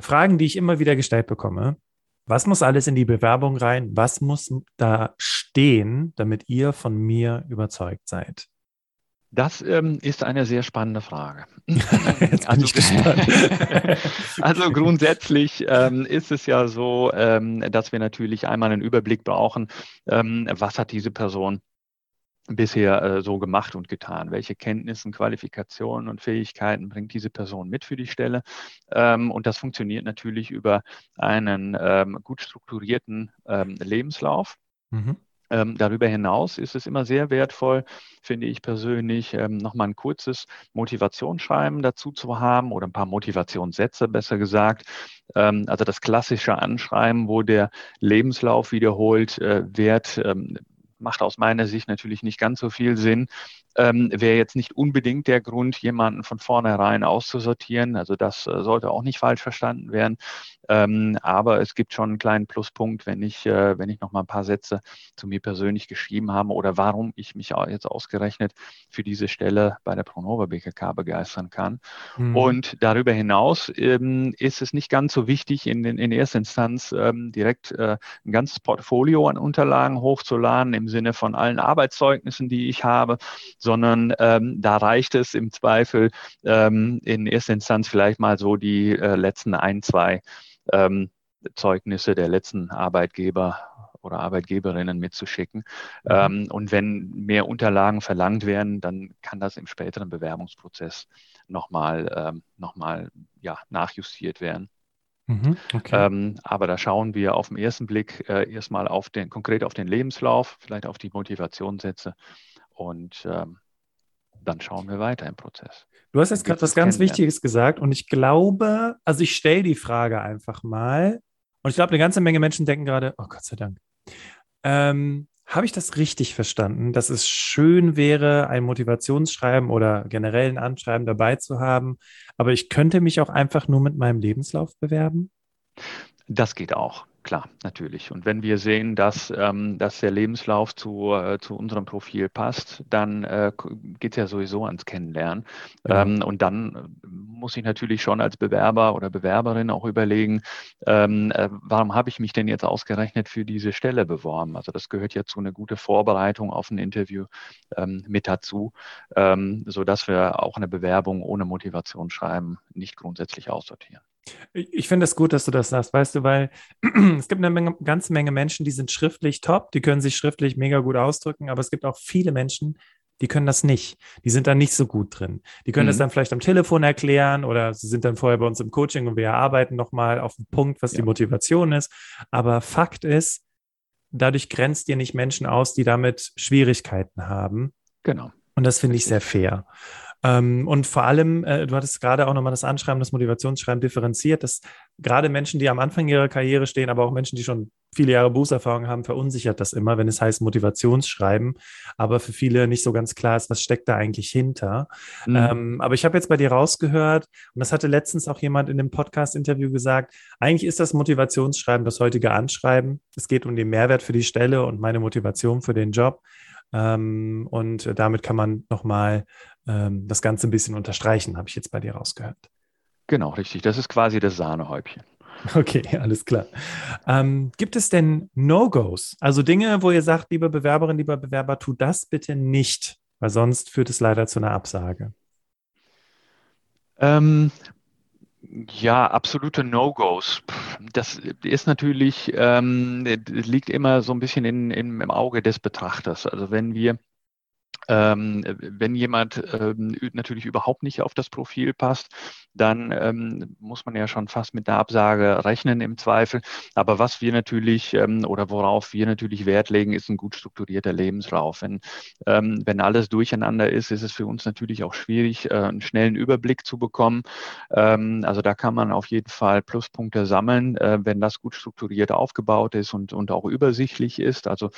Fragen, die ich immer wieder gestellt bekomme. Was muss alles in die Bewerbung rein? Was muss da stehen, damit ihr von mir überzeugt seid? Das ähm, ist eine sehr spannende Frage. also, also, grundsätzlich ähm, ist es ja so, ähm, dass wir natürlich einmal einen Überblick brauchen, ähm, was hat diese Person bisher äh, so gemacht und getan? Welche Kenntnisse, Qualifikationen und Fähigkeiten bringt diese Person mit für die Stelle? Ähm, und das funktioniert natürlich über einen ähm, gut strukturierten ähm, Lebenslauf. Mhm. Ähm, darüber hinaus ist es immer sehr wertvoll, finde ich persönlich, ähm, nochmal ein kurzes Motivationsschreiben dazu zu haben oder ein paar Motivationssätze, besser gesagt. Ähm, also das klassische Anschreiben, wo der Lebenslauf wiederholt äh, wird, ähm, macht aus meiner Sicht natürlich nicht ganz so viel Sinn. Ähm, Wäre jetzt nicht unbedingt der Grund, jemanden von vornherein auszusortieren. Also das äh, sollte auch nicht falsch verstanden werden. Ähm, aber es gibt schon einen kleinen Pluspunkt, wenn ich, äh, wenn ich noch mal ein paar Sätze zu mir persönlich geschrieben habe oder warum ich mich jetzt ausgerechnet für diese Stelle bei der Pronova BKK begeistern kann. Mhm. Und darüber hinaus ähm, ist es nicht ganz so wichtig, in, in erster Instanz ähm, direkt äh, ein ganzes Portfolio an Unterlagen hochzuladen im Sinne von allen Arbeitszeugnissen, die ich habe, sondern ähm, da reicht es im Zweifel ähm, in erster Instanz vielleicht mal so die äh, letzten ein, zwei ähm, Zeugnisse der letzten Arbeitgeber oder Arbeitgeberinnen mitzuschicken. Mhm. Ähm, und wenn mehr Unterlagen verlangt werden, dann kann das im späteren Bewerbungsprozess nochmal ähm, noch ja, nachjustiert werden. Mhm, okay. ähm, aber da schauen wir auf den ersten Blick äh, erstmal auf den, konkret auf den Lebenslauf, vielleicht auf die Motivationssätze und ähm, dann schauen wir weiter im Prozess. Du hast jetzt gerade was ganz Wichtiges gesagt und ich glaube, also ich stelle die Frage einfach mal und ich glaube, eine ganze Menge Menschen denken gerade, oh Gott sei Dank. Ähm, Habe ich das richtig verstanden, dass es schön wäre, ein Motivationsschreiben oder generell ein Anschreiben dabei zu haben, aber ich könnte mich auch einfach nur mit meinem Lebenslauf bewerben? Das geht auch klar, natürlich. Und wenn wir sehen, dass, ähm, dass der Lebenslauf zu, äh, zu unserem Profil passt, dann äh, geht es ja sowieso ans Kennenlernen. Ja. Ähm, und dann muss ich natürlich schon als Bewerber oder Bewerberin auch überlegen, ähm, äh, warum habe ich mich denn jetzt ausgerechnet für diese Stelle beworben? Also das gehört ja zu einer guten Vorbereitung auf ein Interview ähm, mit dazu, ähm, sodass wir auch eine Bewerbung ohne Motivationsschreiben nicht grundsätzlich aussortieren. Ich finde es gut, dass du das sagst, weißt du, weil es gibt eine Menge, ganze Menge Menschen, die sind schriftlich top, die können sich schriftlich mega gut ausdrücken, aber es gibt auch viele Menschen, die können das nicht. Die sind da nicht so gut drin. Die können mhm. das dann vielleicht am Telefon erklären oder sie sind dann vorher bei uns im Coaching und wir erarbeiten nochmal auf den Punkt, was ja. die Motivation ist. Aber Fakt ist, dadurch grenzt ihr nicht Menschen aus, die damit Schwierigkeiten haben. Genau. Und das finde ich sehr fair. Ähm, und vor allem, äh, du hattest gerade auch nochmal das Anschreiben, das Motivationsschreiben differenziert, dass gerade Menschen, die am Anfang ihrer Karriere stehen, aber auch Menschen, die schon viele Jahre Berufserfahrung haben, verunsichert das immer, wenn es heißt Motivationsschreiben, aber für viele nicht so ganz klar ist, was steckt da eigentlich hinter. Mhm. Ähm, aber ich habe jetzt bei dir rausgehört, und das hatte letztens auch jemand in dem Podcast-Interview gesagt, eigentlich ist das Motivationsschreiben das heutige Anschreiben. Es geht um den Mehrwert für die Stelle und meine Motivation für den Job. Ähm, und damit kann man nochmal ähm, das Ganze ein bisschen unterstreichen, habe ich jetzt bei dir rausgehört. Genau, richtig. Das ist quasi das Sahnehäubchen. Okay, alles klar. Ähm, gibt es denn No-Gos? Also Dinge, wo ihr sagt, liebe Bewerberin, lieber Bewerber, tu das bitte nicht, weil sonst führt es leider zu einer Absage. Ähm, ja, absolute No-Gos. Das ist natürlich, ähm, liegt immer so ein bisschen in, in, im Auge des Betrachters. Also wenn wir ähm, wenn jemand ähm, natürlich überhaupt nicht auf das Profil passt, dann ähm, muss man ja schon fast mit der Absage rechnen im Zweifel. Aber was wir natürlich ähm, oder worauf wir natürlich Wert legen, ist ein gut strukturierter Lebenslauf. Wenn, ähm, wenn alles durcheinander ist, ist es für uns natürlich auch schwierig, äh, einen schnellen Überblick zu bekommen. Ähm, also da kann man auf jeden Fall Pluspunkte sammeln, äh, wenn das gut strukturiert aufgebaut ist und, und auch übersichtlich ist. Also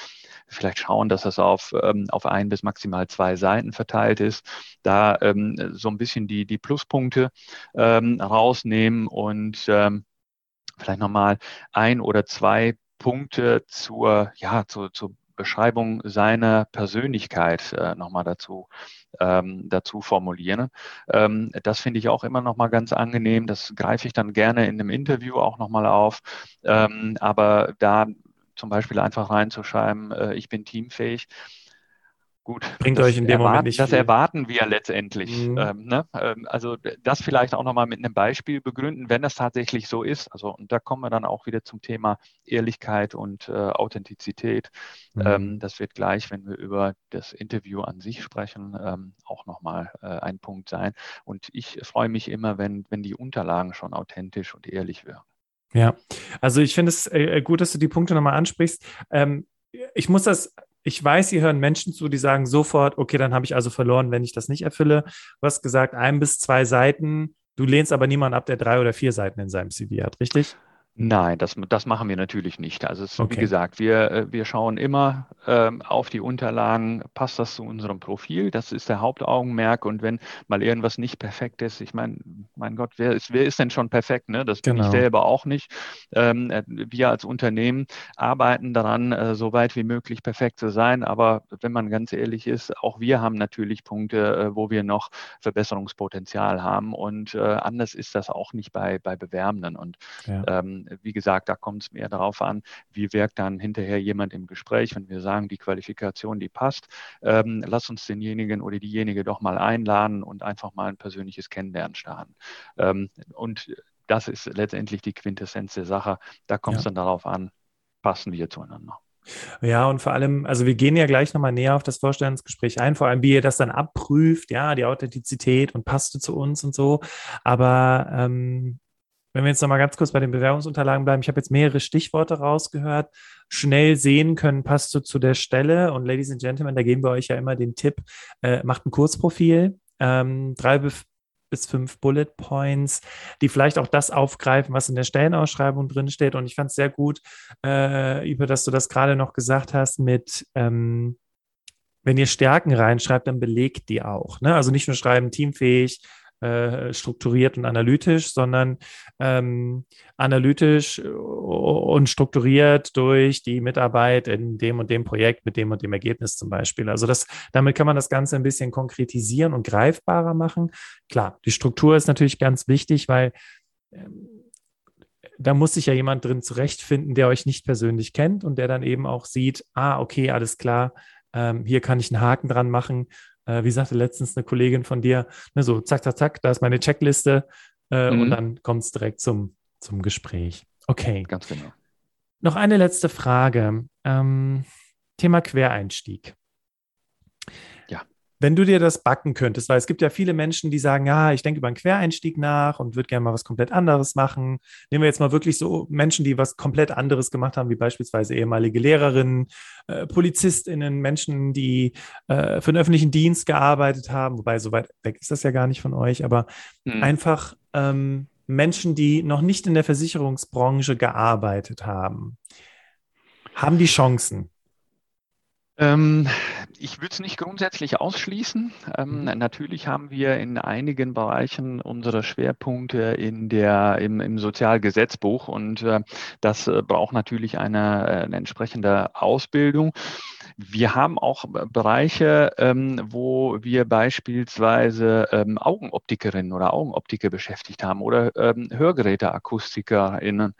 vielleicht schauen, dass das auf, auf ein bis maximal mal zwei Seiten verteilt ist, da ähm, so ein bisschen die, die Pluspunkte ähm, rausnehmen und ähm, vielleicht nochmal ein oder zwei Punkte zur, ja, zur, zur Beschreibung seiner Persönlichkeit äh, nochmal dazu, ähm, dazu formulieren. Ähm, das finde ich auch immer nochmal ganz angenehm. Das greife ich dann gerne in einem Interview auch nochmal auf. Ähm, aber da zum Beispiel einfach reinzuschreiben, äh, ich bin teamfähig, Gut, bringt euch in dem erwarten, Moment nicht. Das viel. erwarten wir letztendlich. Mhm. Ähm, ne? Ähm, also das vielleicht auch nochmal mit einem Beispiel begründen, wenn das tatsächlich so ist. Also und da kommen wir dann auch wieder zum Thema Ehrlichkeit und äh, Authentizität. Mhm. Ähm, das wird gleich, wenn wir über das Interview an sich sprechen, ähm, auch nochmal äh, ein Punkt sein. Und ich freue mich immer, wenn, wenn die Unterlagen schon authentisch und ehrlich wirken. Ja, also ich finde es äh, gut, dass du die Punkte nochmal ansprichst. Ähm, ich muss das ich weiß, Sie hören Menschen zu, die sagen sofort, okay, dann habe ich also verloren, wenn ich das nicht erfülle. Du hast gesagt, ein bis zwei Seiten. Du lehnst aber niemanden ab, der drei oder vier Seiten in seinem CV hat, richtig? Nein, das, das machen wir natürlich nicht. Also es, okay. wie gesagt, wir, äh, wir schauen immer ähm, auf die Unterlagen, passt das zu unserem Profil? Das ist der Hauptaugenmerk. Und wenn mal irgendwas nicht perfekt ist, ich meine, mein Gott, wer ist, wer ist denn schon perfekt? Ne? Das bin ich genau. selber auch nicht. Ähm, äh, wir als Unternehmen arbeiten daran, äh, so weit wie möglich perfekt zu sein. Aber wenn man ganz ehrlich ist, auch wir haben natürlich Punkte, äh, wo wir noch Verbesserungspotenzial haben. Und äh, anders ist das auch nicht bei, bei Bewerbenden. Und ja. ähm, wie gesagt, da kommt es mehr darauf an, wie wirkt dann hinterher jemand im Gespräch, wenn wir sagen, die Qualifikation, die passt. Ähm, lass uns denjenigen oder diejenige doch mal einladen und einfach mal ein persönliches Kennenlernen starten. Ähm, und das ist letztendlich die Quintessenz der Sache. Da kommt es ja. dann darauf an, passen wir zueinander. Ja, und vor allem, also wir gehen ja gleich nochmal näher auf das Vorstellungsgespräch ein, vor allem wie ihr das dann abprüft, ja, die Authentizität und passt du zu uns und so. Aber ähm, wenn wir jetzt nochmal ganz kurz bei den Bewerbungsunterlagen bleiben, ich habe jetzt mehrere Stichworte rausgehört. Schnell sehen können, passt du zu der Stelle. Und Ladies and Gentlemen, da geben wir euch ja immer den Tipp, äh, macht ein Kurzprofil, ähm, drei bis fünf Bullet Points, die vielleicht auch das aufgreifen, was in der Stellenausschreibung drinsteht. Und ich fand es sehr gut, äh, über dass du das gerade noch gesagt hast mit ähm, wenn ihr Stärken reinschreibt, dann belegt die auch. Ne? Also nicht nur schreiben, teamfähig, äh, strukturiert und analytisch, sondern ähm, analytisch und strukturiert durch die Mitarbeit in dem und dem Projekt mit dem und dem Ergebnis zum Beispiel. Also das, damit kann man das Ganze ein bisschen konkretisieren und greifbarer machen. Klar, die Struktur ist natürlich ganz wichtig, weil ähm, da muss sich ja jemand drin zurechtfinden, der euch nicht persönlich kennt und der dann eben auch sieht, ah, okay, alles klar, ähm, hier kann ich einen Haken dran machen äh, wie sagte letztens eine Kollegin von dir, ne, so zack, zack, zack, da ist meine Checkliste äh, mhm. und dann kommt es direkt zum, zum Gespräch. Okay. Ganz genau. Noch eine letzte Frage. Ähm, Thema Quereinstieg. Wenn du dir das backen könntest, weil es gibt ja viele Menschen, die sagen, ja, ich denke über einen Quereinstieg nach und würde gerne mal was komplett anderes machen. Nehmen wir jetzt mal wirklich so Menschen, die was komplett anderes gemacht haben, wie beispielsweise ehemalige Lehrerinnen, äh, PolizistInnen, Menschen, die äh, für den öffentlichen Dienst gearbeitet haben, wobei so weit weg ist das ja gar nicht von euch, aber mhm. einfach ähm, Menschen, die noch nicht in der Versicherungsbranche gearbeitet haben. Haben die Chancen? Ähm, ich würde es nicht grundsätzlich ausschließen. Ähm, mhm. Natürlich haben wir in einigen Bereichen unsere Schwerpunkte in der, im, im Sozialgesetzbuch und äh, das äh, braucht natürlich eine, äh, eine, entsprechende Ausbildung. Wir haben auch Bereiche, ähm, wo wir beispielsweise ähm, Augenoptikerinnen oder Augenoptiker beschäftigt haben oder ähm, Hörgeräteakustikerinnen.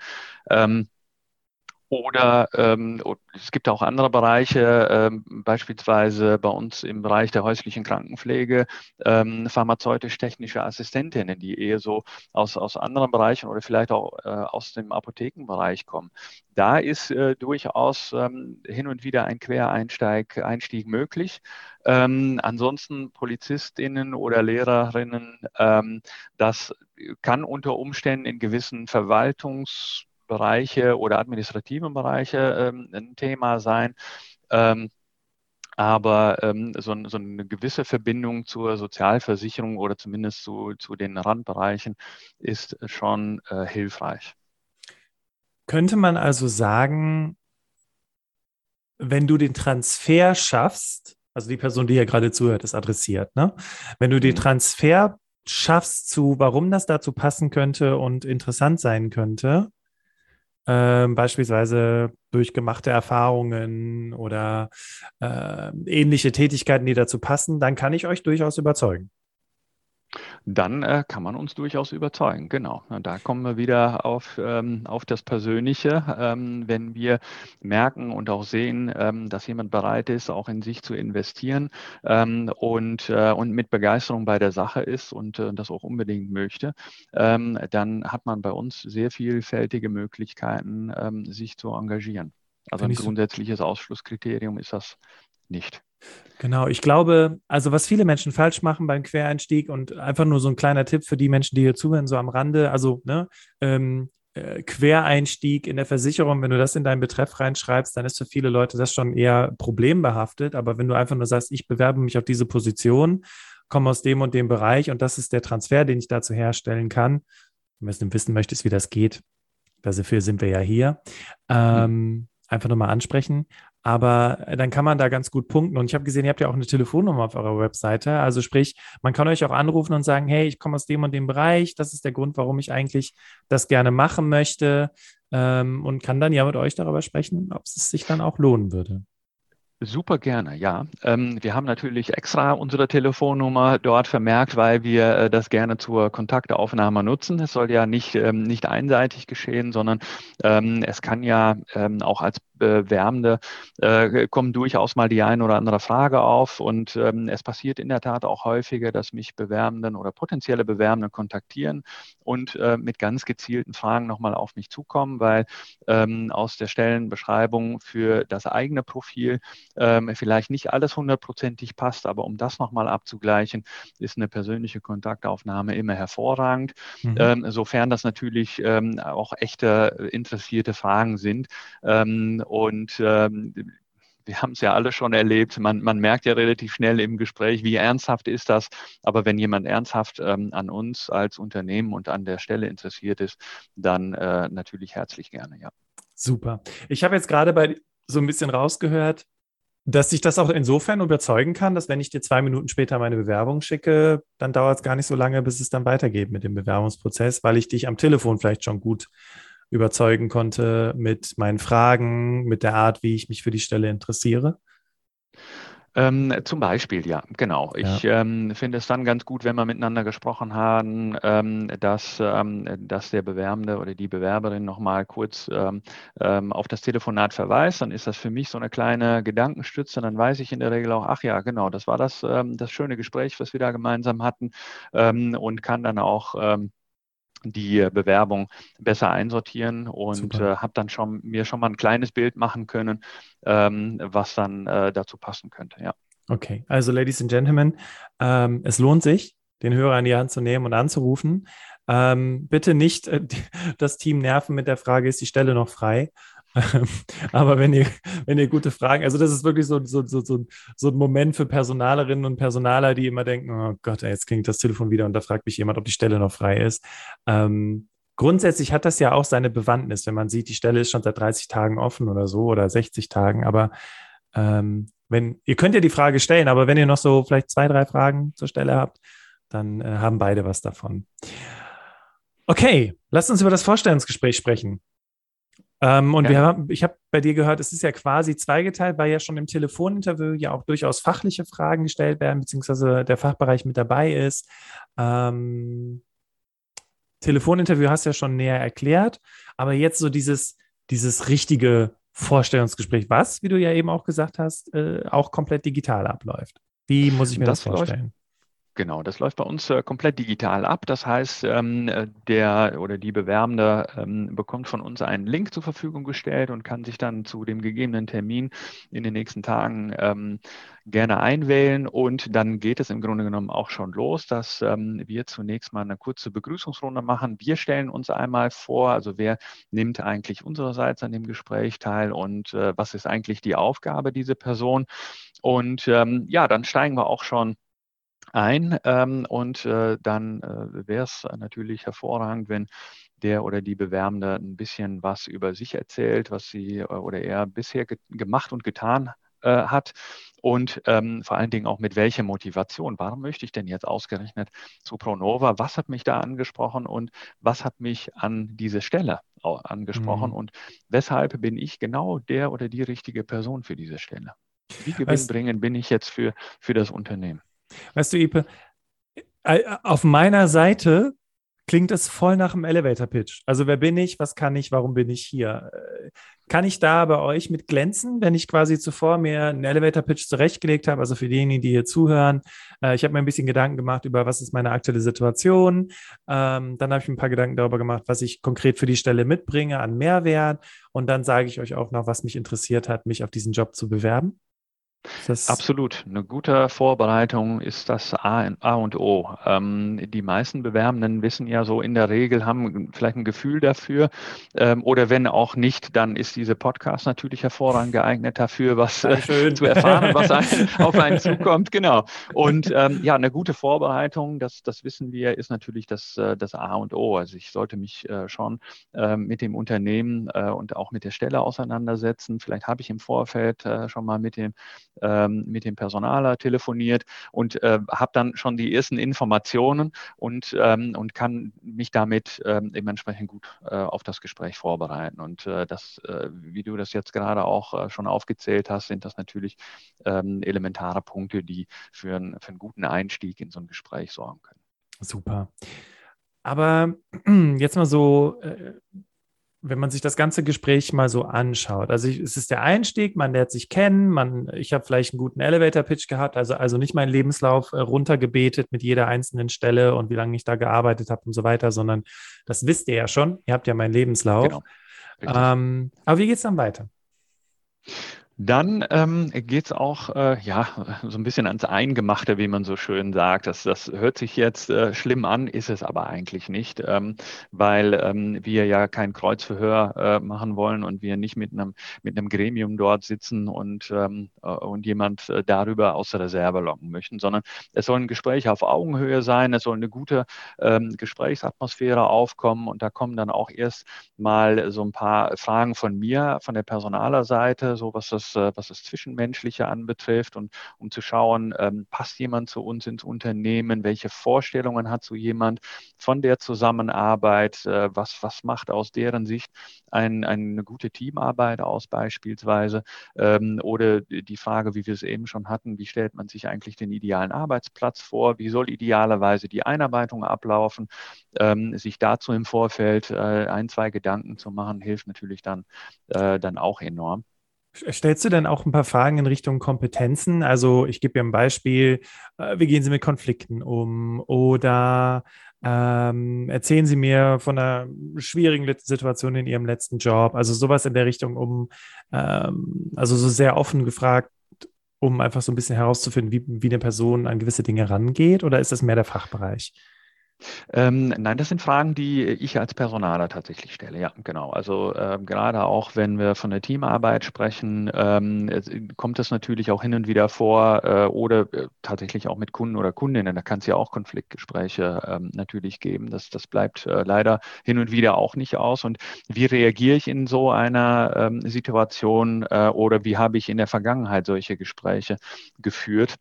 Oder ähm, es gibt auch andere Bereiche, ähm, beispielsweise bei uns im Bereich der häuslichen Krankenpflege, ähm, pharmazeutisch-technische Assistentinnen, die eher so aus, aus anderen Bereichen oder vielleicht auch äh, aus dem Apothekenbereich kommen. Da ist äh, durchaus ähm, hin und wieder ein Quereinstieg Einstieg möglich. Ähm, ansonsten Polizistinnen oder Lehrerinnen, ähm, das kann unter Umständen in gewissen Verwaltungs Bereiche oder administrativen Bereiche ähm, ein Thema sein. Ähm, aber ähm, so, so, eine gewisse Verbindung zur Sozialversicherung oder zumindest zu, zu den Randbereichen ist schon äh, hilfreich. Könnte man also sagen, wenn du den Transfer schaffst, also die Person, die hier gerade zuhört, ist adressiert, ne? Wenn du den mhm. Transfer schaffst zu, warum das dazu passen könnte und interessant sein könnte, äh, beispielsweise durch gemachte Erfahrungen oder äh, ähnliche Tätigkeiten, die dazu passen, dann kann ich euch durchaus überzeugen dann äh, kann man uns durchaus überzeugen. Genau. Und da kommen wir wieder auf, ähm, auf das Persönliche. Ähm, wenn wir merken und auch sehen, ähm, dass jemand bereit ist, auch in sich zu investieren ähm, und, äh, und mit Begeisterung bei der Sache ist und äh, das auch unbedingt möchte, ähm, dann hat man bei uns sehr vielfältige Möglichkeiten, ähm, sich zu engagieren. Also ein grundsätzliches Ausschlusskriterium ist das nicht. Genau, ich glaube, also was viele Menschen falsch machen beim Quereinstieg und einfach nur so ein kleiner Tipp für die Menschen, die hier zuhören, so am Rande, also ne, ähm, äh, Quereinstieg in der Versicherung, wenn du das in deinen Betreff reinschreibst, dann ist für viele Leute das schon eher problembehaftet. Aber wenn du einfach nur sagst, ich bewerbe mich auf diese Position, komme aus dem und dem Bereich und das ist der Transfer, den ich dazu herstellen kann, wenn du wissen möchtest, wie das geht, dafür sind wir ja hier, ähm, einfach nur mal ansprechen. Aber äh, dann kann man da ganz gut punkten. Und ich habe gesehen, ihr habt ja auch eine Telefonnummer auf eurer Webseite. Also sprich, man kann euch auch anrufen und sagen, hey, ich komme aus dem und dem Bereich. Das ist der Grund, warum ich eigentlich das gerne machen möchte. Ähm, und kann dann ja mit euch darüber sprechen, ob es sich dann auch lohnen würde. Super gerne, ja. Ähm, wir haben natürlich extra unsere Telefonnummer dort vermerkt, weil wir äh, das gerne zur Kontaktaufnahme nutzen. Es soll ja nicht, ähm, nicht einseitig geschehen, sondern es kann ja auch als Bewerbende äh, kommen durchaus mal die eine oder andere Frage auf. Und ähm, es passiert in der Tat auch häufiger, dass mich Bewerbenden oder potenzielle Bewerbende kontaktieren und äh, mit ganz gezielten Fragen nochmal auf mich zukommen, weil ähm, aus der Stellenbeschreibung für das eigene Profil ähm, vielleicht nicht alles hundertprozentig passt, aber um das nochmal abzugleichen, ist eine persönliche Kontaktaufnahme immer hervorragend, mhm. ähm, sofern das natürlich ähm, auch echte interessierte Fragen sind. Und ähm, wir haben es ja alle schon erlebt. Man, man merkt ja relativ schnell im Gespräch, wie ernsthaft ist das. Aber wenn jemand ernsthaft ähm, an uns als Unternehmen und an der Stelle interessiert ist, dann äh, natürlich herzlich gerne, ja. Super. Ich habe jetzt gerade bei so ein bisschen rausgehört, dass ich das auch insofern überzeugen kann, dass wenn ich dir zwei Minuten später meine Bewerbung schicke, dann dauert es gar nicht so lange, bis es dann weitergeht mit dem Bewerbungsprozess, weil ich dich am Telefon vielleicht schon gut überzeugen konnte mit meinen Fragen, mit der Art, wie ich mich für die Stelle interessiere? Ähm, zum Beispiel, ja, genau. Ich ja. ähm, finde es dann ganz gut, wenn wir miteinander gesprochen haben, ähm, dass, ähm, dass der Bewerbende oder die Bewerberin nochmal kurz ähm, ähm, auf das Telefonat verweist. Dann ist das für mich so eine kleine Gedankenstütze. Dann weiß ich in der Regel auch, ach ja, genau, das war das, das schöne Gespräch, was wir da gemeinsam hatten und kann dann auch die Bewerbung besser einsortieren und äh, habe dann schon mir schon mal ein kleines Bild machen können, ähm, was dann äh, dazu passen könnte. Ja. Okay, also Ladies and Gentlemen, ähm, es lohnt sich, den Hörer in die Hand zu nehmen und anzurufen. Ähm, bitte nicht äh, das Team nerven mit der Frage, ist die Stelle noch frei? Aber wenn ihr, wenn ihr gute Fragen, also das ist wirklich so, so, so, so, so ein Moment für Personalerinnen und Personaler, die immer denken, oh Gott, jetzt klingt das Telefon wieder und da fragt mich jemand, ob die Stelle noch frei ist. Ähm, grundsätzlich hat das ja auch seine Bewandtnis, wenn man sieht, die Stelle ist schon seit 30 Tagen offen oder so oder 60 Tagen. Aber ähm, wenn, ihr könnt ja die Frage stellen, aber wenn ihr noch so vielleicht zwei, drei Fragen zur Stelle habt, dann äh, haben beide was davon. Okay, lasst uns über das Vorstellungsgespräch sprechen. Ähm, und ja. wir haben, ich habe bei dir gehört, es ist ja quasi zweigeteilt, weil ja schon im Telefoninterview ja auch durchaus fachliche Fragen gestellt werden, beziehungsweise der Fachbereich mit dabei ist. Ähm, Telefoninterview hast du ja schon näher erklärt, aber jetzt so dieses, dieses richtige Vorstellungsgespräch, was, wie du ja eben auch gesagt hast, äh, auch komplett digital abläuft. Wie muss ich mir das, das vorstellen? Genau, das läuft bei uns äh, komplett digital ab. Das heißt, ähm, äh, der oder die Bewerbende ähm, bekommt von uns einen Link zur Verfügung gestellt und kann sich dann zu dem gegebenen Termin in den nächsten Tagen ähm, gerne einwählen. Und dann geht es im Grunde genommen auch schon los, dass ähm, wir zunächst mal eine kurze Begrüßungsrunde machen. Wir stellen uns einmal vor, also wer nimmt eigentlich unsererseits an dem Gespräch teil und äh, was ist eigentlich die Aufgabe dieser Person. Und ähm, ja, dann steigen wir auch schon ein. Ähm, und äh, dann äh, wäre es natürlich hervorragend, wenn der oder die Bewerbende ein bisschen was über sich erzählt, was sie äh, oder er bisher ge gemacht und getan äh, hat und ähm, vor allen Dingen auch mit welcher Motivation. Warum möchte ich denn jetzt ausgerechnet zu Pronova? Was hat mich da angesprochen und was hat mich an diese Stelle angesprochen. Mhm. Und weshalb bin ich genau der oder die richtige Person für diese Stelle? Wie gewinnbringend bin ich jetzt für, für das Unternehmen? Weißt du, Ipe, äh, auf meiner Seite klingt es voll nach einem Elevator-Pitch. Also wer bin ich, was kann ich, warum bin ich hier? Äh, kann ich da bei euch mit glänzen, wenn ich quasi zuvor mir einen Elevator-Pitch zurechtgelegt habe? Also für diejenigen, die hier zuhören, äh, ich habe mir ein bisschen Gedanken gemacht über, was ist meine aktuelle Situation. Ähm, dann habe ich mir ein paar Gedanken darüber gemacht, was ich konkret für die Stelle mitbringe an Mehrwert. Und dann sage ich euch auch noch, was mich interessiert hat, mich auf diesen Job zu bewerben. Das Absolut. Eine gute Vorbereitung ist das A, und O. Ähm, die meisten Bewerbenden wissen ja so in der Regel, haben vielleicht ein Gefühl dafür. Ähm, oder wenn auch nicht, dann ist diese Podcast natürlich hervorragend geeignet dafür, was äh, zu erfahren, was auf einen zukommt. Genau. Und ähm, ja, eine gute Vorbereitung, das, das wissen wir, ist natürlich das, äh, das A und O. Also ich sollte mich äh, schon mit dem Unternehmen und auch mit der Stelle auseinandersetzen. Vielleicht habe ich im Vorfeld schon mal mit dem ähm, mit dem Personaler telefoniert und äh, habe dann schon die ersten Informationen und, ähm, und kann mich damit ähm, dementsprechend gut äh, auf das Gespräch vorbereiten. Und äh, das, äh, wie du das jetzt gerade auch äh, schon aufgezählt hast, sind das natürlich ähm, elementare Punkte, die für, ein, für einen guten Einstieg in so ein Gespräch sorgen können. Super. Aber jetzt mal so, äh, wenn man sich das ganze Gespräch mal so anschaut, also ich, es ist der Einstieg, man lernt sich kennen, man, ich habe vielleicht einen guten Elevator-Pitch gehabt, also, also nicht meinen Lebenslauf äh, runtergebetet mit jeder einzelnen Stelle und wie lange ich da gearbeitet habe und so weiter, sondern das wisst ihr ja schon, ihr habt ja meinen Lebenslauf. Genau. Ähm, aber wie geht es dann weiter? Dann ähm, geht es auch äh, ja, so ein bisschen ans Eingemachte, wie man so schön sagt. Das, das hört sich jetzt äh, schlimm an, ist es aber eigentlich nicht, ähm, weil ähm, wir ja kein Kreuzverhör äh, machen wollen und wir nicht mit einem, mit einem Gremium dort sitzen und, ähm, äh, und jemand äh, darüber aus der Reserve locken möchten, sondern es soll ein Gespräch auf Augenhöhe sein, es soll eine gute ähm, Gesprächsatmosphäre aufkommen und da kommen dann auch erst mal so ein paar Fragen von mir, von der Personalerseite, so was das was das Zwischenmenschliche anbetrifft und um zu schauen, ähm, passt jemand zu uns ins Unternehmen, welche Vorstellungen hat so jemand von der Zusammenarbeit, äh, was, was macht aus deren Sicht ein, eine gute Teamarbeit aus beispielsweise? Ähm, oder die Frage, wie wir es eben schon hatten, wie stellt man sich eigentlich den idealen Arbeitsplatz vor, wie soll idealerweise die Einarbeitung ablaufen, ähm, sich dazu im Vorfeld äh, ein, zwei Gedanken zu machen, hilft natürlich dann, äh, dann auch enorm. Stellst du denn auch ein paar Fragen in Richtung Kompetenzen? Also ich gebe dir ein Beispiel, äh, wie gehen Sie mit Konflikten um? Oder ähm, erzählen Sie mir von einer schwierigen Situation in Ihrem letzten Job? Also sowas in der Richtung, um, ähm, also so sehr offen gefragt, um einfach so ein bisschen herauszufinden, wie, wie eine Person an gewisse Dinge rangeht? Oder ist das mehr der Fachbereich? Ähm, nein, das sind Fragen, die ich als Personaler tatsächlich stelle. Ja, genau. Also ähm, gerade auch, wenn wir von der Teamarbeit sprechen, ähm, kommt es natürlich auch hin und wieder vor äh, oder äh, tatsächlich auch mit Kunden oder Kundinnen. Da kann es ja auch Konfliktgespräche ähm, natürlich geben. Das, das bleibt äh, leider hin und wieder auch nicht aus. Und wie reagiere ich in so einer ähm, Situation äh, oder wie habe ich in der Vergangenheit solche Gespräche geführt?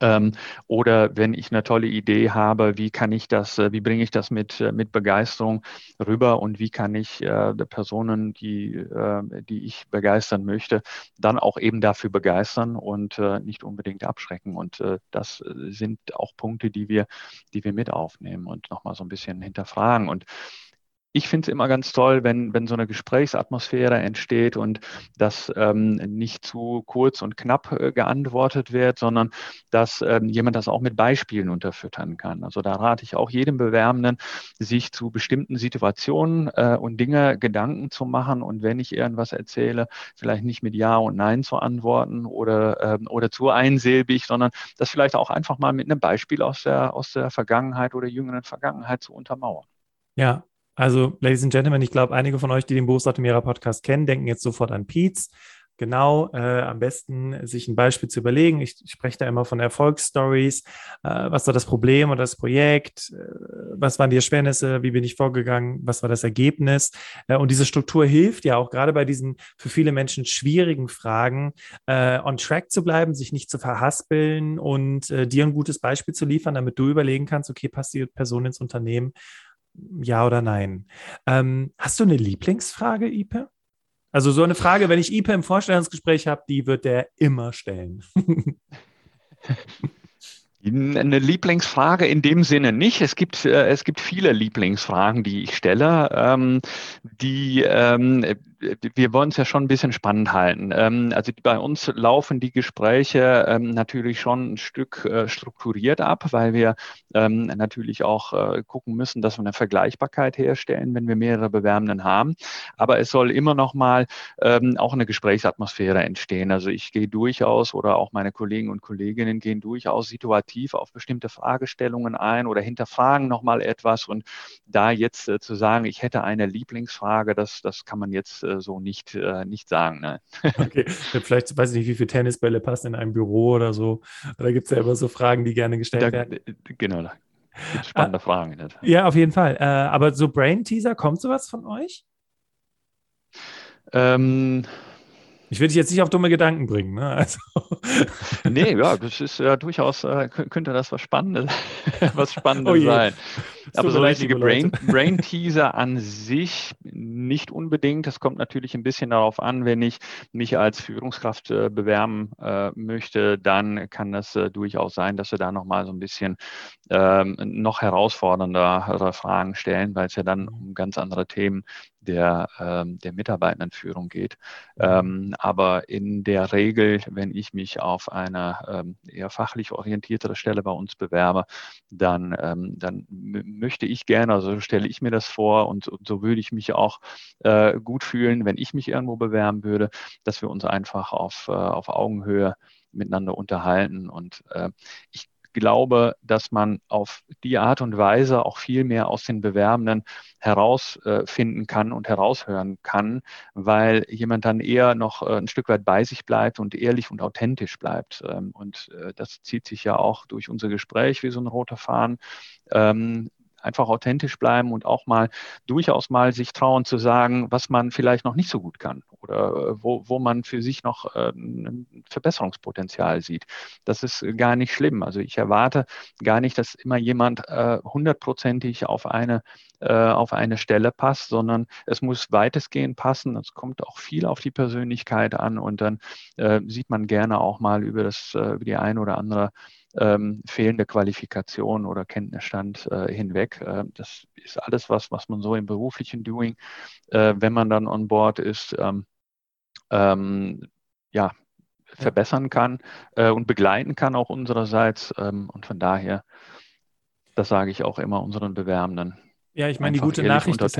Ähm, oder wenn ich eine tolle Idee habe, wie kann ich das, äh, wie bringe ich das mit, äh, mit Begeisterung rüber und wie kann ich äh, Personen, die, äh, die ich begeistern möchte, dann auch eben dafür begeistern und äh, nicht unbedingt abschrecken. Und äh, das sind auch Punkte, die wir, die wir mit aufnehmen und nochmal so ein bisschen hinterfragen. Und ich finde es immer ganz toll, wenn, wenn so eine Gesprächsatmosphäre entsteht und dass ähm, nicht zu kurz und knapp äh, geantwortet wird, sondern dass ähm, jemand das auch mit Beispielen unterfüttern kann. Also da rate ich auch jedem Bewerbenden, sich zu bestimmten Situationen äh, und Dinge Gedanken zu machen und wenn ich irgendwas erzähle, vielleicht nicht mit Ja und Nein zu antworten oder, ähm, oder zu einsilbig, sondern das vielleicht auch einfach mal mit einem Beispiel aus der, aus der Vergangenheit oder jüngeren Vergangenheit zu untermauern. Ja, also, Ladies and Gentlemen, ich glaube, einige von euch, die den Berufsoptimierer Podcast kennen, denken jetzt sofort an Pietz. Genau, äh, am besten sich ein Beispiel zu überlegen. Ich, ich spreche da immer von Erfolgsstories. Äh, was war das Problem oder das Projekt? Äh, was waren die Erschwernisse? Wie bin ich vorgegangen? Was war das Ergebnis? Äh, und diese Struktur hilft ja auch gerade bei diesen für viele Menschen schwierigen Fragen, äh, on track zu bleiben, sich nicht zu verhaspeln und äh, dir ein gutes Beispiel zu liefern, damit du überlegen kannst, okay, passt die Person ins Unternehmen ja oder nein. Ähm, hast du eine Lieblingsfrage, Ipe? Also so eine Frage, wenn ich Ipe im Vorstellungsgespräch habe, die wird der immer stellen. Eine Lieblingsfrage in dem Sinne nicht. Es gibt, äh, es gibt viele Lieblingsfragen, die ich stelle. Ähm, die, ähm, wir wollen es ja schon ein bisschen spannend halten. Ähm, also bei uns laufen die Gespräche ähm, natürlich schon ein Stück äh, strukturiert ab, weil wir ähm, natürlich auch äh, gucken müssen, dass wir eine Vergleichbarkeit herstellen, wenn wir mehrere Bewerbenden haben. Aber es soll immer noch mal ähm, auch eine Gesprächsatmosphäre entstehen. Also ich gehe durchaus oder auch meine Kollegen und Kolleginnen gehen durchaus situativ auf bestimmte Fragestellungen ein oder hinterfragen noch mal etwas. Und da jetzt äh, zu sagen, ich hätte eine Lieblingsfrage, das, das kann man jetzt äh, so nicht, äh, nicht sagen. Ne? Okay, vielleicht weiß ich nicht, wie viele Tennisbälle passen in einem Büro oder so. Da gibt es ja immer so Fragen, die gerne gestellt da, werden. Genau, da gibt spannende ah, Fragen. Nicht? Ja, auf jeden Fall. Äh, aber so Brain-Teaser, kommt sowas von euch? Ähm, ich will dich jetzt nicht auf dumme Gedanken bringen. Ne? Also. Nee, ja, das ist ja durchaus, äh, könnte das was Spannendes, was Spannendes oh sein. Aber so richtige Brain, Brain Teaser an sich nicht unbedingt. Das kommt natürlich ein bisschen darauf an, wenn ich mich als Führungskraft äh, bewerben äh, möchte, dann kann das äh, durchaus sein, dass wir da nochmal so ein bisschen ähm, noch herausforderndere Fragen stellen, weil es ja dann um ganz andere Themen der, ähm, der Mitarbeitendenführung geht. Mhm. Ähm, aber in der Regel, wenn ich mich auf eine ähm, eher fachlich orientiertere Stelle bei uns bewerbe, dann, ähm, dann möchte ich gerne, also stelle ich mir das vor und, und so würde ich mich auch äh, gut fühlen, wenn ich mich irgendwo bewerben würde, dass wir uns einfach auf, äh, auf Augenhöhe miteinander unterhalten. Und äh, ich glaube, dass man auf die Art und Weise auch viel mehr aus den Bewerbenden herausfinden kann und heraushören kann, weil jemand dann eher noch äh, ein Stück weit bei sich bleibt und ehrlich und authentisch bleibt. Ähm, und äh, das zieht sich ja auch durch unser Gespräch wie so ein roter Faden. Einfach authentisch bleiben und auch mal durchaus mal sich trauen zu sagen, was man vielleicht noch nicht so gut kann oder äh, wo, wo man für sich noch äh, ein Verbesserungspotenzial sieht. Das ist gar nicht schlimm. Also ich erwarte gar nicht, dass immer jemand äh, hundertprozentig auf eine auf eine Stelle passt, sondern es muss weitestgehend passen. Es kommt auch viel auf die Persönlichkeit an und dann äh, sieht man gerne auch mal über das, äh, über die eine oder andere ähm, fehlende Qualifikation oder Kenntnisstand äh, hinweg. Äh, das ist alles was, was man so im beruflichen Doing, äh, wenn man dann on board ist, ähm, ähm, ja, verbessern kann äh, und begleiten kann auch unsererseits. Ähm, und von daher, das sage ich auch immer unseren Bewerbenden. Ja, ich meine, die gute Nachricht ist,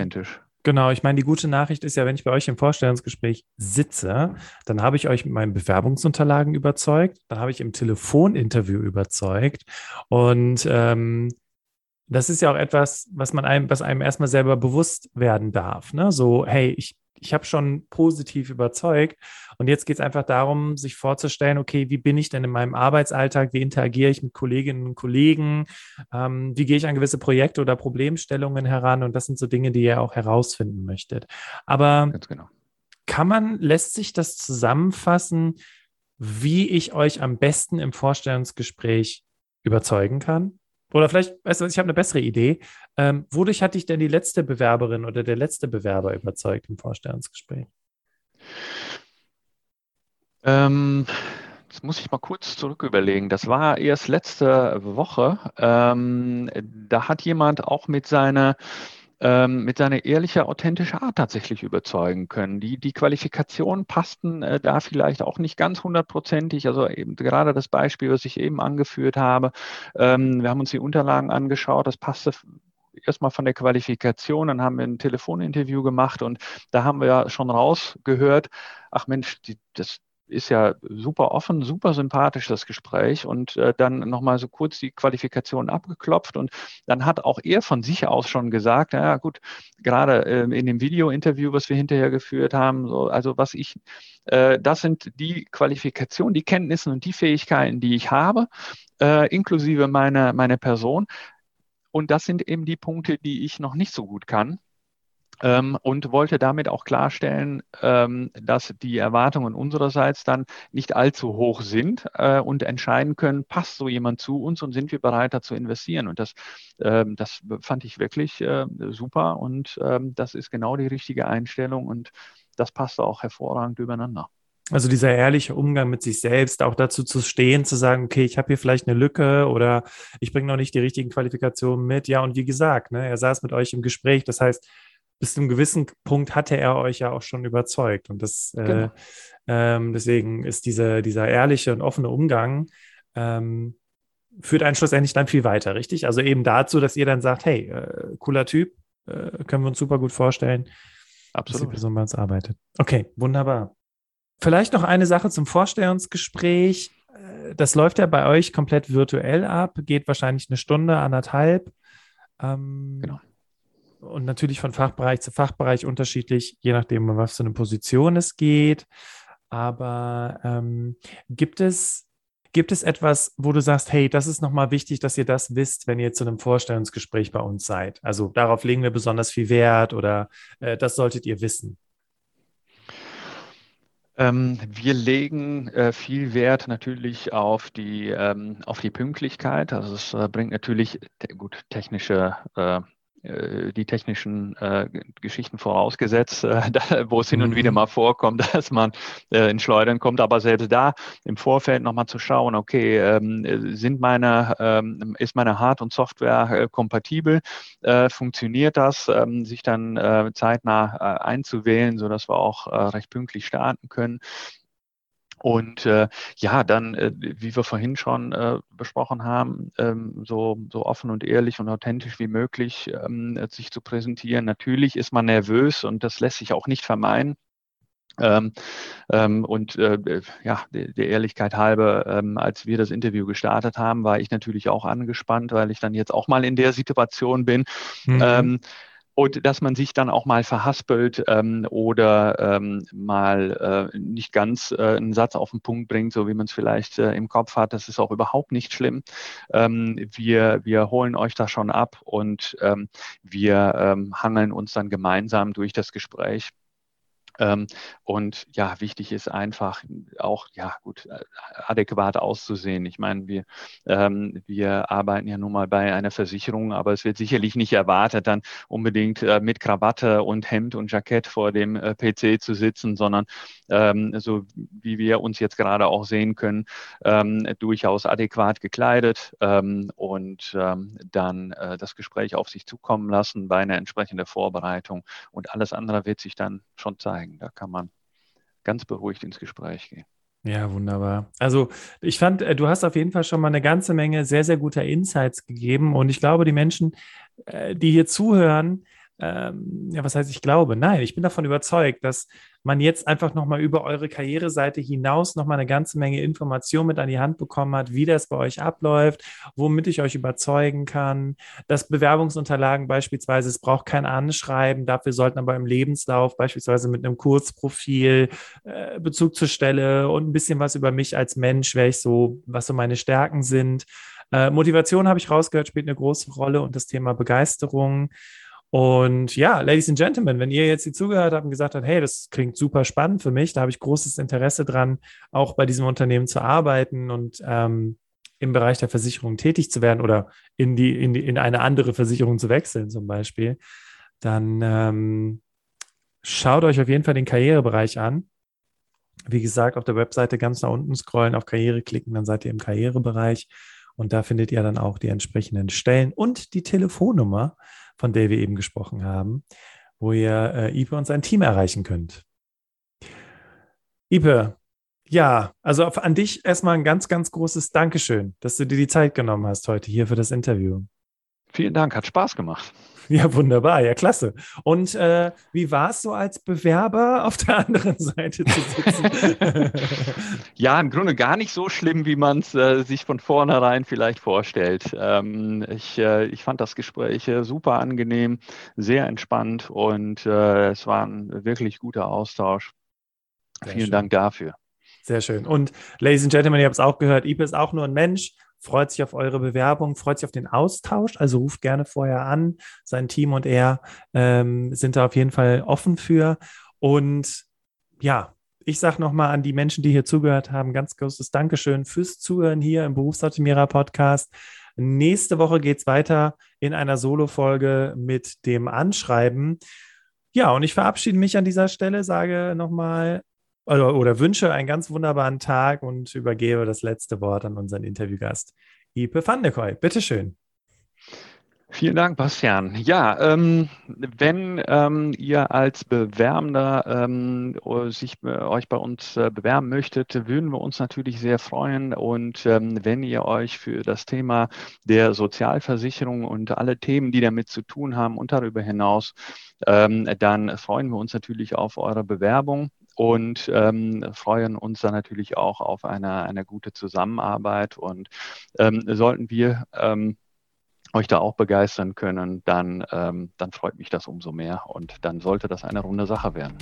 Genau, ich meine, die gute Nachricht ist ja, wenn ich bei euch im Vorstellungsgespräch sitze, dann habe ich euch mit meinen Bewerbungsunterlagen überzeugt, dann habe ich im Telefoninterview überzeugt und ähm, das ist ja auch etwas, was man einem, was einem erstmal selber bewusst werden darf. Ne? So, hey, ich ich habe schon positiv überzeugt. Und jetzt geht es einfach darum, sich vorzustellen, okay, wie bin ich denn in meinem Arbeitsalltag, wie interagiere ich mit Kolleginnen und Kollegen, ähm, wie gehe ich an gewisse Projekte oder Problemstellungen heran. Und das sind so Dinge, die ihr auch herausfinden möchtet. Aber genau. kann man, lässt sich das zusammenfassen, wie ich euch am besten im Vorstellungsgespräch überzeugen kann? Oder vielleicht, weißt du ich habe eine bessere Idee. Ähm, wodurch hat dich denn die letzte Bewerberin oder der letzte Bewerber überzeugt im Vorstellungsgespräch? Ähm, das muss ich mal kurz zurück überlegen. Das war erst letzte Woche. Ähm, da hat jemand auch mit seiner ähm, mit seiner ehrlichen, authentischen Art tatsächlich überzeugen können. Die, die Qualifikationen passten äh, da vielleicht auch nicht ganz hundertprozentig. Also eben gerade das Beispiel, was ich eben angeführt habe. Ähm, wir haben uns die Unterlagen angeschaut, das passte erstmal von der Qualifikation, dann haben wir ein Telefoninterview gemacht und da haben wir schon rausgehört, ach Mensch, die, das, ist ja super offen, super sympathisch das Gespräch. Und äh, dann nochmal so kurz die Qualifikation abgeklopft. Und dann hat auch er von sich aus schon gesagt, ja gut, gerade äh, in dem Video-Interview, was wir hinterher geführt haben, so, also was ich, äh, das sind die Qualifikationen, die Kenntnisse und die Fähigkeiten, die ich habe, äh, inklusive meiner meine Person. Und das sind eben die Punkte, die ich noch nicht so gut kann ähm, und wollte damit auch klarstellen, ähm, dass die Erwartungen unsererseits dann nicht allzu hoch sind äh, und entscheiden können, passt so jemand zu uns und sind wir bereit, da zu investieren. Und das, ähm, das fand ich wirklich äh, super und ähm, das ist genau die richtige Einstellung und das passt auch hervorragend übereinander. Also dieser ehrliche Umgang mit sich selbst, auch dazu zu stehen, zu sagen, okay, ich habe hier vielleicht eine Lücke oder ich bringe noch nicht die richtigen Qualifikationen mit. Ja, und wie gesagt, ne, er saß mit euch im Gespräch. Das heißt, bis zu einem gewissen Punkt hatte er euch ja auch schon überzeugt. Und das äh, genau. äh, ähm, deswegen ist diese, dieser ehrliche und offene Umgang ähm, führt einen schlussendlich dann viel weiter, richtig? Also eben dazu, dass ihr dann sagt, hey, äh, cooler Typ, äh, können wir uns super gut vorstellen, Absolut. dass die Person bei uns arbeitet. Okay, wunderbar. Vielleicht noch eine Sache zum Vorstellungsgespräch. Äh, das läuft ja bei euch komplett virtuell ab, geht wahrscheinlich eine Stunde, anderthalb. Ähm, genau und natürlich von Fachbereich zu Fachbereich unterschiedlich, je nachdem, um was für eine Position es geht. Aber ähm, gibt es Gibt es etwas, wo du sagst, hey, das ist nochmal wichtig, dass ihr das wisst, wenn ihr zu einem Vorstellungsgespräch bei uns seid? Also darauf legen wir besonders viel Wert oder äh, das solltet ihr wissen. Ähm, wir legen äh, viel Wert natürlich auf die, ähm, auf die Pünktlichkeit. Also es äh, bringt natürlich te gut technische äh, die technischen äh, Geschichten vorausgesetzt, äh, da, wo es hin und wieder mhm. mal vorkommt, dass man äh, in Schleudern kommt. Aber selbst da im Vorfeld nochmal zu schauen, okay, ähm, sind meine, ähm, ist meine Hard- und Software äh, kompatibel? Äh, funktioniert das? Ähm, sich dann äh, zeitnah äh, einzuwählen, sodass wir auch äh, recht pünktlich starten können. Und äh, ja, dann, äh, wie wir vorhin schon äh, besprochen haben, ähm, so, so offen und ehrlich und authentisch wie möglich ähm, sich zu präsentieren. Natürlich ist man nervös und das lässt sich auch nicht vermeiden. Ähm, ähm, und äh, ja, der, der, Ehrlichkeit halber, ähm, als wir das Interview gestartet haben, war ich natürlich auch angespannt, weil ich dann jetzt auch mal in der Situation bin. Mhm. Und dass man sich dann auch mal verhaspelt ähm, oder ähm, mal äh, nicht ganz äh, einen Satz auf den Punkt bringt, so wie man es vielleicht äh, im Kopf hat. Das ist auch überhaupt nicht schlimm. Ähm, wir, wir holen euch da schon ab und ähm, wir ähm, hangeln uns dann gemeinsam durch das Gespräch. Ähm, und ja, wichtig ist einfach auch, ja gut, äh, adäquat auszusehen. Ich meine, wir, ähm, wir arbeiten ja nun mal bei einer Versicherung, aber es wird sicherlich nicht erwartet, dann unbedingt äh, mit Krawatte und Hemd und Jackett vor dem äh, PC zu sitzen, sondern ähm, so wie wir uns jetzt gerade auch sehen können, durchaus adäquat gekleidet und dann das Gespräch auf sich zukommen lassen bei einer entsprechenden Vorbereitung. Und alles andere wird sich dann schon zeigen. Da kann man ganz beruhigt ins Gespräch gehen. Ja, wunderbar. Also ich fand, äh, du hast auf jeden Fall schon mal eine ganze Menge sehr, sehr guter Insights gegeben. Und ich glaube, die Menschen, äh, die hier zuhören, ähm, ja, was heißt ich glaube? Nein, ich bin davon überzeugt, dass man jetzt einfach nochmal über eure Karriereseite hinaus nochmal eine ganze Menge Informationen mit an die Hand bekommen hat, wie das bei euch abläuft, womit ich euch überzeugen kann, dass Bewerbungsunterlagen beispielsweise, es braucht kein Anschreiben, dafür sollten aber im Lebenslauf beispielsweise mit einem Kurzprofil äh, Bezug zur Stelle und ein bisschen was über mich als Mensch, wer ich so, was so meine Stärken sind. Äh, Motivation habe ich rausgehört, spielt eine große Rolle und das Thema Begeisterung. Und ja, Ladies and Gentlemen, wenn ihr jetzt hier zugehört habt und gesagt habt, hey, das klingt super spannend für mich, da habe ich großes Interesse dran, auch bei diesem Unternehmen zu arbeiten und ähm, im Bereich der Versicherung tätig zu werden oder in, die, in, die, in eine andere Versicherung zu wechseln zum Beispiel, dann ähm, schaut euch auf jeden Fall den Karrierebereich an. Wie gesagt, auf der Webseite ganz nach unten scrollen, auf Karriere klicken, dann seid ihr im Karrierebereich und da findet ihr dann auch die entsprechenden Stellen und die Telefonnummer von der wir eben gesprochen haben, wo ihr äh, Ipe und sein Team erreichen könnt. Ipe, ja, also an dich erstmal ein ganz, ganz großes Dankeschön, dass du dir die Zeit genommen hast heute hier für das Interview. Vielen Dank, hat Spaß gemacht. Ja, wunderbar, ja, klasse. Und äh, wie war es so als Bewerber auf der anderen Seite zu sitzen? ja, im Grunde gar nicht so schlimm, wie man es äh, sich von vornherein vielleicht vorstellt. Ähm, ich, äh, ich fand das Gespräch äh, super angenehm, sehr entspannt und äh, es war ein wirklich guter Austausch. Sehr Vielen schön. Dank dafür. Sehr schön. Und Ladies and Gentlemen, ihr habt es auch gehört, Ipe ist auch nur ein Mensch freut sich auf eure Bewerbung, freut sich auf den Austausch. Also ruft gerne vorher an. Sein Team und er ähm, sind da auf jeden Fall offen für. Und ja, ich sage nochmal an die Menschen, die hier zugehört haben, ganz großes Dankeschön fürs Zuhören hier im Berufsoptimierer Podcast. Nächste Woche geht es weiter in einer Solo-Folge mit dem Anschreiben. Ja, und ich verabschiede mich an dieser Stelle, sage nochmal oder, oder wünsche einen ganz wunderbaren Tag und übergebe das letzte Wort an unseren Interviewgast, Ipe van der Koy. Bitteschön. Vielen Dank, Bastian. Ja, ähm, wenn ähm, ihr als Bewerbender ähm, sich äh, euch bei uns äh, bewerben möchtet, würden wir uns natürlich sehr freuen. Und ähm, wenn ihr euch für das Thema der Sozialversicherung und alle Themen, die damit zu tun haben und darüber hinaus, ähm, dann freuen wir uns natürlich auf eure Bewerbung und ähm, freuen uns dann natürlich auch auf eine, eine gute Zusammenarbeit. Und ähm, sollten wir ähm, euch da auch begeistern können, dann, ähm, dann freut mich das umso mehr und dann sollte das eine runde Sache werden.